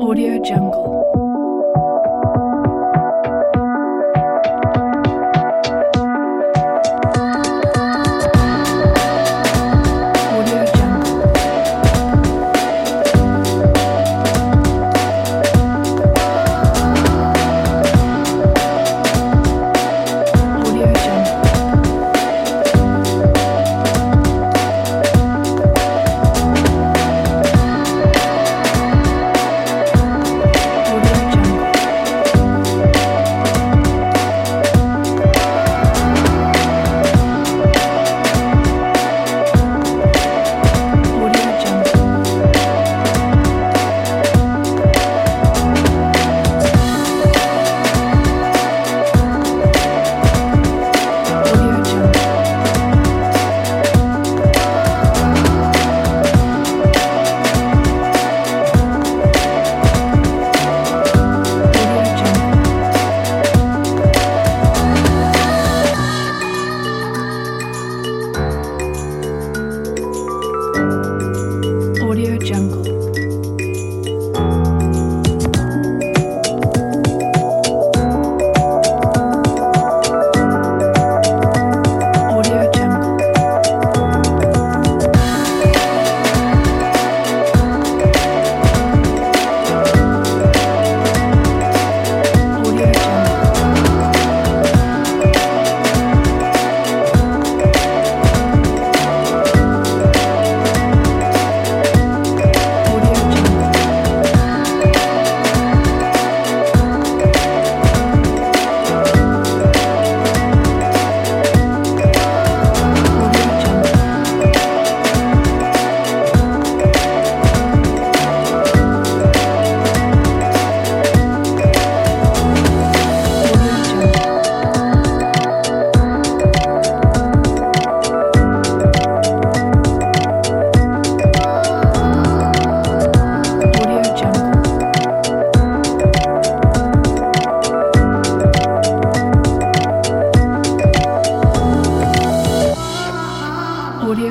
Audio Jungle.